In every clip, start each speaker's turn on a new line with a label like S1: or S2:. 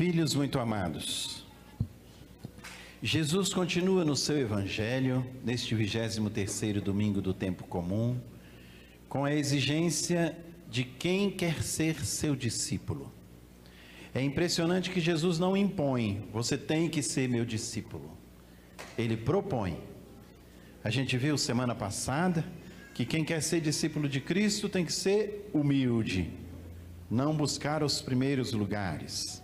S1: Filhos muito amados, Jesus continua no seu evangelho, neste 23º domingo do tempo comum, com a exigência de quem quer ser seu discípulo. É impressionante que Jesus não impõe, você tem que ser meu discípulo. Ele propõe. A gente viu semana passada que quem quer ser discípulo de Cristo tem que ser humilde, não buscar os primeiros lugares.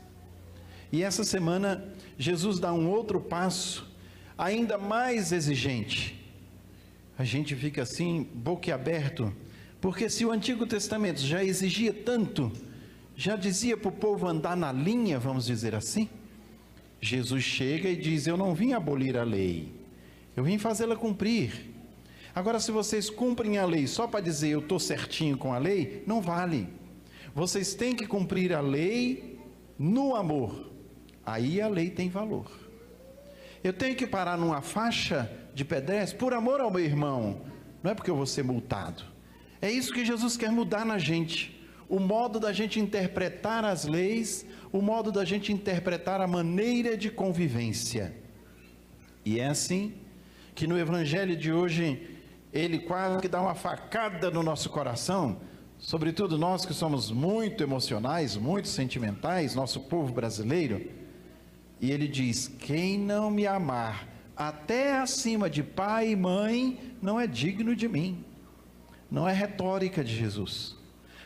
S1: E essa semana, Jesus dá um outro passo, ainda mais exigente. A gente fica assim, boquiaberto, porque se o Antigo Testamento já exigia tanto, já dizia para o povo andar na linha, vamos dizer assim, Jesus chega e diz: Eu não vim abolir a lei, eu vim fazê-la cumprir. Agora, se vocês cumprem a lei só para dizer eu estou certinho com a lei, não vale. Vocês têm que cumprir a lei no amor aí a lei tem valor. Eu tenho que parar numa faixa de pedestre por amor ao meu irmão, não é porque eu vou ser multado. É isso que Jesus quer mudar na gente. O modo da gente interpretar as leis, o modo da gente interpretar a maneira de convivência. E é assim que no evangelho de hoje ele quase que dá uma facada no nosso coração, sobretudo nós que somos muito emocionais, muito sentimentais, nosso povo brasileiro e ele diz: Quem não me amar até acima de pai e mãe não é digno de mim. Não é retórica de Jesus.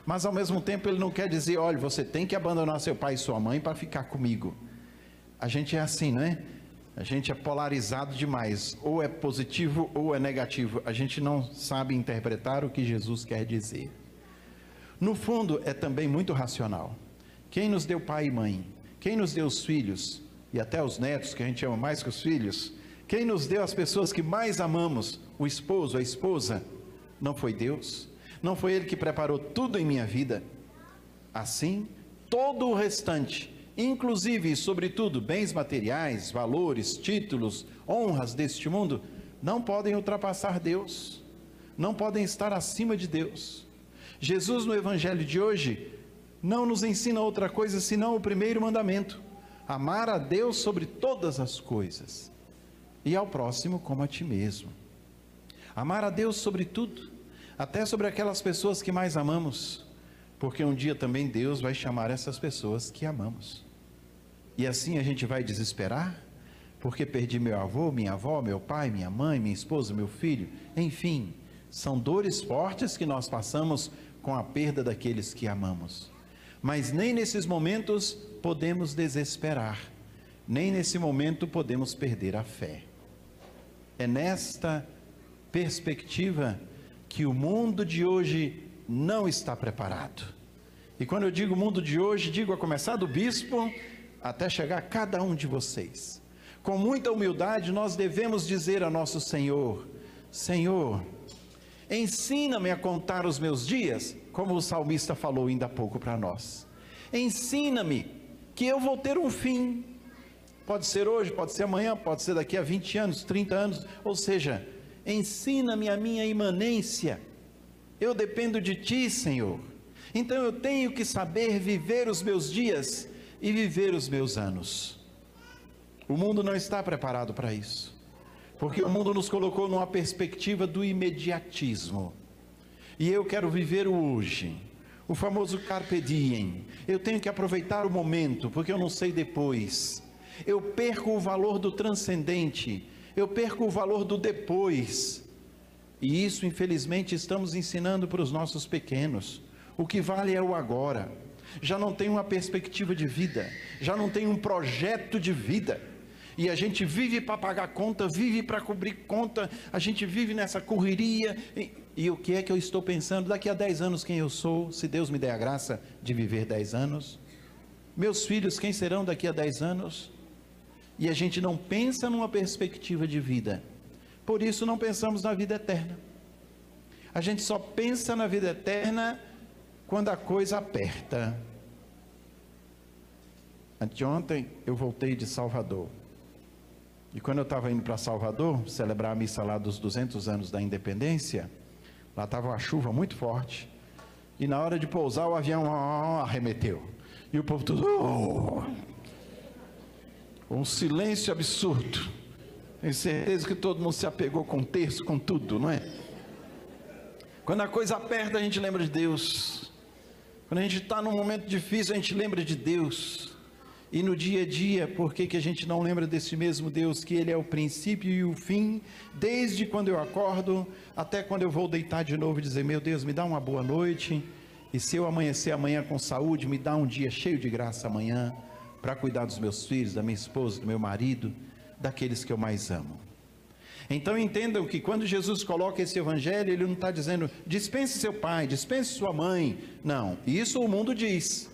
S1: Mas ao mesmo tempo ele não quer dizer: olha, você tem que abandonar seu pai e sua mãe para ficar comigo. A gente é assim, não é? A gente é polarizado demais, ou é positivo ou é negativo. A gente não sabe interpretar o que Jesus quer dizer. No fundo, é também muito racional. Quem nos deu pai e mãe? Quem nos deu os filhos? E até os netos, que a gente ama mais que os filhos, quem nos deu as pessoas que mais amamos, o esposo, a esposa, não foi Deus? Não foi Ele que preparou tudo em minha vida? Assim, todo o restante, inclusive e sobretudo bens materiais, valores, títulos, honras deste mundo, não podem ultrapassar Deus, não podem estar acima de Deus. Jesus, no Evangelho de hoje, não nos ensina outra coisa senão o primeiro mandamento amar a Deus sobre todas as coisas e ao próximo como a ti mesmo. Amar a Deus sobre tudo, até sobre aquelas pessoas que mais amamos, porque um dia também Deus vai chamar essas pessoas que amamos. E assim a gente vai desesperar, porque perdi meu avô, minha avó, meu pai, minha mãe, minha esposa, meu filho, enfim, são dores fortes que nós passamos com a perda daqueles que amamos. Mas nem nesses momentos podemos desesperar, nem nesse momento podemos perder a fé. É nesta perspectiva que o mundo de hoje não está preparado. E quando eu digo mundo de hoje, digo a começar do bispo até chegar a cada um de vocês. Com muita humildade, nós devemos dizer a nosso Senhor: Senhor, ensina-me a contar os meus dias, como o salmista falou ainda há pouco para nós. Ensina-me que eu vou ter um fim. Pode ser hoje, pode ser amanhã, pode ser daqui a 20 anos, 30 anos. Ou seja, ensina-me a minha imanência. Eu dependo de ti, Senhor. Então eu tenho que saber viver os meus dias e viver os meus anos. O mundo não está preparado para isso. Porque o mundo nos colocou numa perspectiva do imediatismo. E eu quero viver o hoje o famoso carpe diem. Eu tenho que aproveitar o momento, porque eu não sei depois. Eu perco o valor do transcendente, eu perco o valor do depois. E isso, infelizmente, estamos ensinando para os nossos pequenos. O que vale é o agora. Já não tem uma perspectiva de vida, já não tem um projeto de vida e a gente vive para pagar conta, vive para cobrir conta, a gente vive nessa correria. E, o que é que eu estou pensando? Daqui a 10 anos, quem eu sou, se Deus me der a graça de viver 10 anos? Meus filhos, quem serão daqui a 10 anos? E a gente não pensa numa perspectiva de vida, por isso não pensamos na vida eterna. A gente só pensa na vida eterna quando a coisa aperta. Anteontem eu voltei de Salvador. E quando eu estava indo para Salvador, celebrar a missa lá dos 200 anos da independência, lá estava uma chuva muito forte. E na hora de pousar, o avião arremeteu. E o povo tudo. Oh! um silêncio absurdo. Tenho certeza que todo mundo se apegou com o texto, com tudo, não é? Quando a coisa aperta, a gente lembra de Deus. Quando a gente está num momento difícil, a gente lembra de Deus. E no dia a dia, por que, que a gente não lembra desse mesmo Deus, que Ele é o princípio e o fim, desde quando eu acordo até quando eu vou deitar de novo e dizer: Meu Deus, me dá uma boa noite, e se eu amanhecer amanhã com saúde, me dá um dia cheio de graça amanhã, para cuidar dos meus filhos, da minha esposa, do meu marido, daqueles que eu mais amo. Então entendam que quando Jesus coloca esse evangelho, ele não está dizendo dispense seu pai, dispense sua mãe. Não, isso o mundo diz.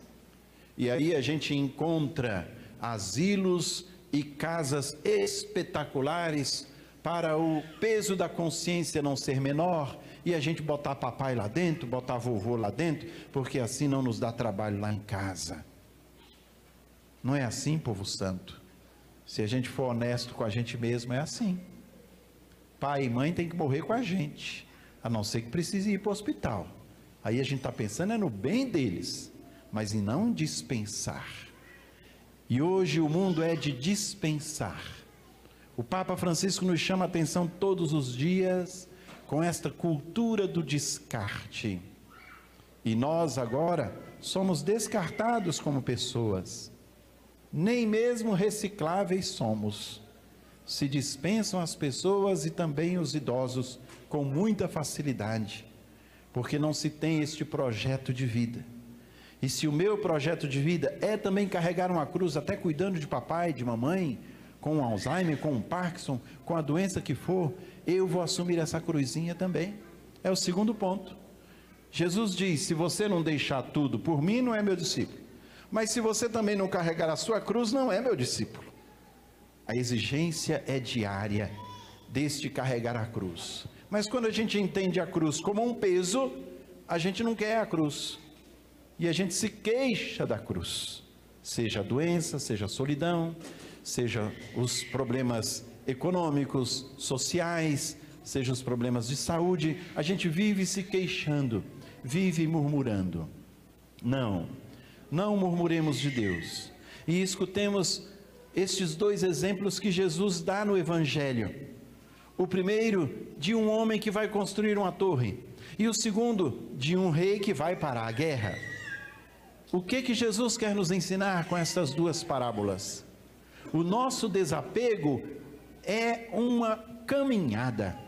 S1: E aí a gente encontra asilos e casas espetaculares para o peso da consciência não ser menor e a gente botar papai lá dentro, botar vovô lá dentro, porque assim não nos dá trabalho lá em casa. Não é assim, povo santo. Se a gente for honesto com a gente mesmo, é assim. Pai e mãe tem que morrer com a gente, a não ser que precise ir para o hospital. Aí a gente está pensando é no bem deles, mas em não dispensar. E hoje o mundo é de dispensar. O Papa Francisco nos chama a atenção todos os dias com esta cultura do descarte. E nós agora somos descartados como pessoas. Nem mesmo recicláveis somos. Se dispensam as pessoas e também os idosos com muita facilidade, porque não se tem este projeto de vida. E se o meu projeto de vida é também carregar uma cruz, até cuidando de papai, de mamãe, com Alzheimer, com Parkinson, com a doença que for, eu vou assumir essa cruzinha também. É o segundo ponto. Jesus diz: se você não deixar tudo por mim, não é meu discípulo. Mas se você também não carregar a sua cruz, não é meu discípulo. A exigência é diária deste carregar a cruz. Mas quando a gente entende a cruz como um peso, a gente não quer a cruz e a gente se queixa da cruz, seja a doença, seja a solidão, seja os problemas econômicos, sociais, seja os problemas de saúde, a gente vive se queixando, vive murmurando. Não, não murmuremos de Deus. E escutemos estes dois exemplos que Jesus dá no Evangelho. O primeiro, de um homem que vai construir uma torre, e o segundo, de um rei que vai para a guerra. O que que Jesus quer nos ensinar com estas duas parábolas? O nosso desapego é uma caminhada,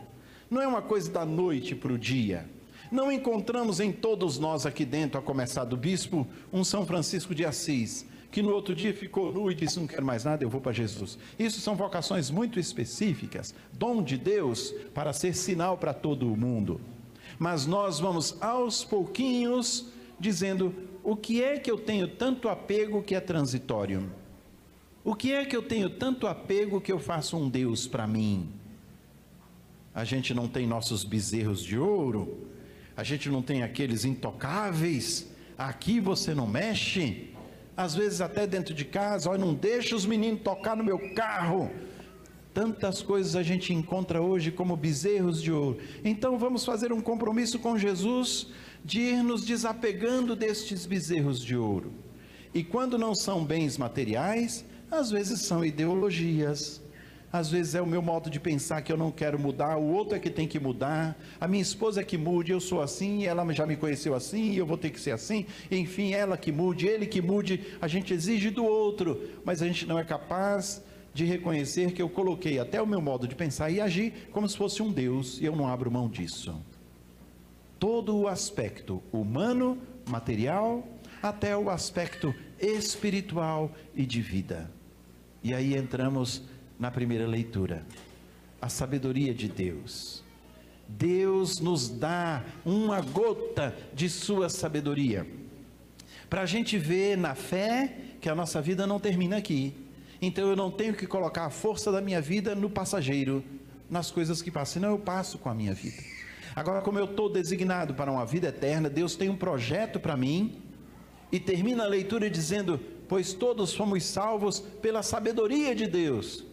S1: não é uma coisa da noite para o dia. Não encontramos em todos nós aqui dentro, a começar do bispo, um São Francisco de Assis, que no outro dia ficou nu e disse: Não quero mais nada, eu vou para Jesus. Isso são vocações muito específicas, dom de Deus para ser sinal para todo o mundo. Mas nós vamos aos pouquinhos dizendo: o que é que eu tenho tanto apego que é transitório? O que é que eu tenho tanto apego que eu faço um Deus para mim? A gente não tem nossos bezerros de ouro, a gente não tem aqueles intocáveis, aqui você não mexe, às vezes até dentro de casa, olha, não deixa os meninos tocar no meu carro. Tantas coisas a gente encontra hoje como bezerros de ouro. Então vamos fazer um compromisso com Jesus de ir nos desapegando destes bezerros de ouro. E quando não são bens materiais, às vezes são ideologias, às vezes é o meu modo de pensar que eu não quero mudar, o outro é que tem que mudar, a minha esposa é que mude, eu sou assim, ela já me conheceu assim, eu vou ter que ser assim, enfim, ela que mude, ele que mude, a gente exige do outro, mas a gente não é capaz de reconhecer que eu coloquei até o meu modo de pensar e agir como se fosse um Deus, e eu não abro mão disso todo o aspecto humano, material, até o aspecto espiritual e de vida. E aí entramos na primeira leitura. A sabedoria de Deus. Deus nos dá uma gota de sua sabedoria. Para a gente ver na fé que a nossa vida não termina aqui. Então eu não tenho que colocar a força da minha vida no passageiro, nas coisas que passam, senão eu passo com a minha vida. Agora, como eu estou designado para uma vida eterna, Deus tem um projeto para mim, e termina a leitura dizendo: Pois todos fomos salvos pela sabedoria de Deus.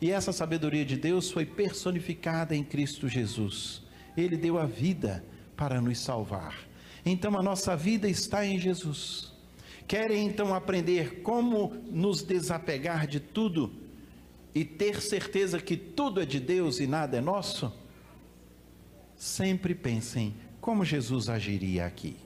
S1: E essa sabedoria de Deus foi personificada em Cristo Jesus. Ele deu a vida para nos salvar. Então a nossa vida está em Jesus. Querem então aprender como nos desapegar de tudo e ter certeza que tudo é de Deus e nada é nosso? Sempre pensem como Jesus agiria aqui.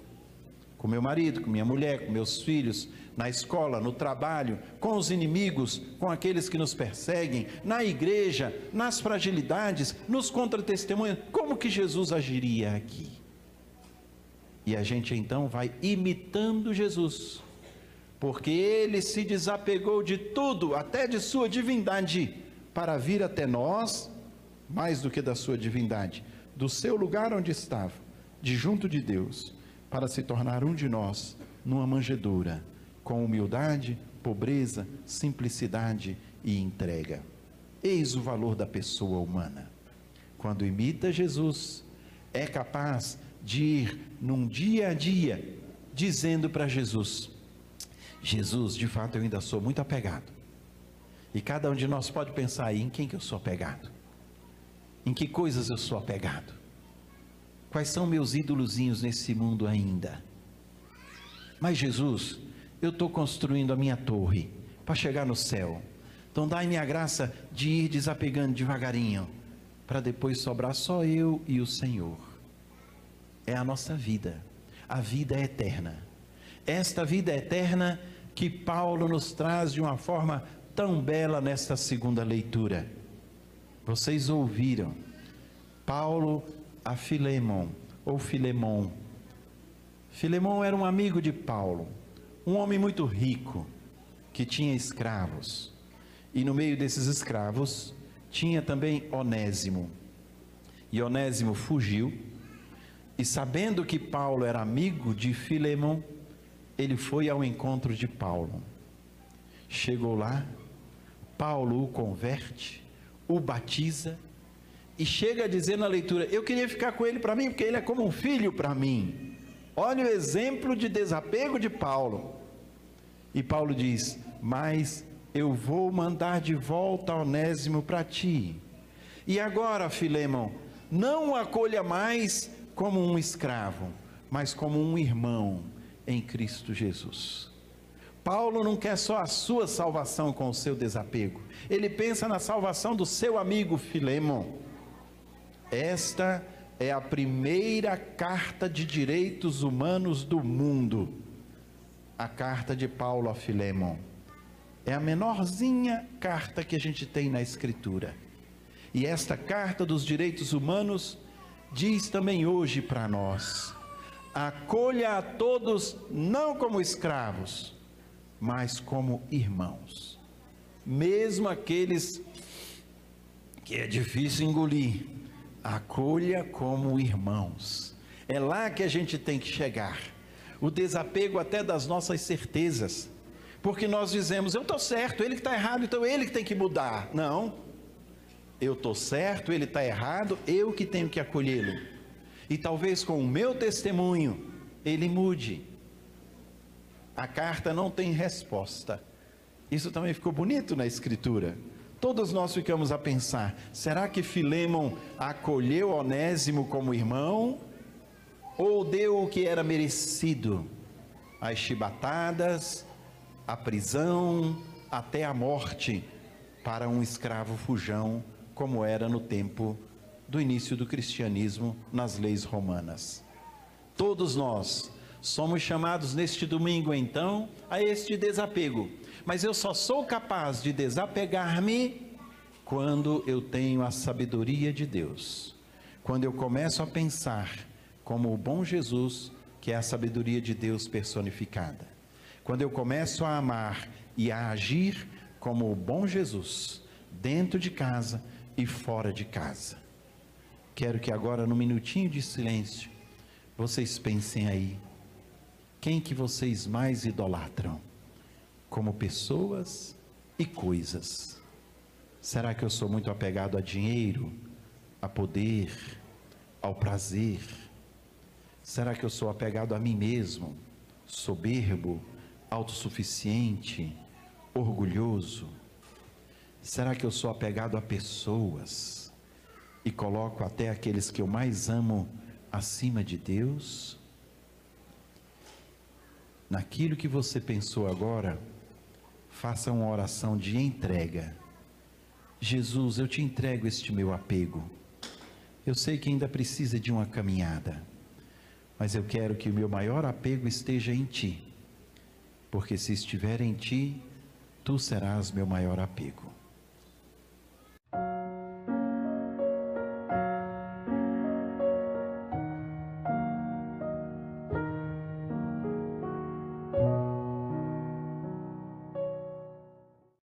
S1: Com meu marido, com minha mulher, com meus filhos, na escola, no trabalho, com os inimigos, com aqueles que nos perseguem, na igreja, nas fragilidades, nos contra-testemunhos. Como que Jesus agiria aqui? E a gente então vai imitando Jesus, porque ele se desapegou de tudo, até de sua divindade, para vir até nós, mais do que da sua divindade, do seu lugar onde estava, de junto de Deus, para se tornar um de nós, numa manjedoura com humildade, pobreza, simplicidade e entrega. Eis o valor da pessoa humana. Quando imita Jesus, é capaz de ir num dia a dia dizendo para Jesus: Jesus, de fato eu ainda sou muito apegado. E cada um de nós pode pensar aí em quem que eu sou apegado. Em que coisas eu sou apegado? Quais são meus ídolozinhos nesse mundo ainda? Mas Jesus, eu estou construindo a minha torre para chegar no céu. Então dai-me a graça de ir desapegando devagarinho, para depois sobrar só eu e o Senhor. É a nossa vida, a vida é eterna. Esta vida eterna que Paulo nos traz de uma forma tão bela nesta segunda leitura. Vocês ouviram Paulo a Filemon, ou Filemon. Filemon era um amigo de Paulo um homem muito rico que tinha escravos. E no meio desses escravos tinha também Onésimo. E Onésimo fugiu, e sabendo que Paulo era amigo de Filemon, ele foi ao encontro de Paulo. Chegou lá, Paulo o converte, o batiza e chega a dizer na leitura: Eu queria ficar com ele para mim, porque ele é como um filho para mim. Olha o exemplo de desapego de Paulo. E Paulo diz: Mas eu vou mandar de volta Onésimo para ti. E agora, Filemão, não o acolha mais como um escravo, mas como um irmão em Cristo Jesus. Paulo não quer só a sua salvação com o seu desapego, ele pensa na salvação do seu amigo Filemão. Esta é a primeira carta de direitos humanos do mundo, a carta de Paulo a Filemon. É a menorzinha carta que a gente tem na Escritura. E esta carta dos direitos humanos diz também hoje para nós: acolha a todos não como escravos, mas como irmãos. Mesmo aqueles que é difícil engolir, acolha como irmãos. É lá que a gente tem que chegar. O desapego até das nossas certezas. Porque nós dizemos, eu estou certo, ele que está errado, então ele que tem que mudar. Não. Eu estou certo, ele está errado, eu que tenho que acolhê-lo. E talvez com o meu testemunho, ele mude. A carta não tem resposta. Isso também ficou bonito na escritura. Todos nós ficamos a pensar: será que Filemon acolheu Onésimo como irmão? Ou deu o que era merecido? As chibatadas, a prisão, até a morte para um escravo fujão, como era no tempo do início do cristianismo nas leis romanas. Todos nós somos chamados neste domingo, então, a este desapego mas eu só sou capaz de desapegar-me quando eu tenho a sabedoria de Deus. Quando eu começo a pensar como o bom Jesus, que é a sabedoria de Deus personificada. Quando eu começo a amar e a agir como o bom Jesus, dentro de casa e fora de casa. Quero que agora, no minutinho de silêncio, vocês pensem aí. Quem que vocês mais idolatram? como pessoas e coisas. Será que eu sou muito apegado a dinheiro, a poder, ao prazer? Será que eu sou apegado a mim mesmo, soberbo, autossuficiente, orgulhoso? Será que eu sou apegado a pessoas e coloco até aqueles que eu mais amo acima de Deus? naquilo que você pensou agora, faça uma oração de entrega. Jesus, eu te entrego este meu apego. Eu sei que ainda precisa de uma caminhada, mas eu quero que o meu maior apego esteja em Ti, porque se estiver em Ti, Tu serás meu maior apego.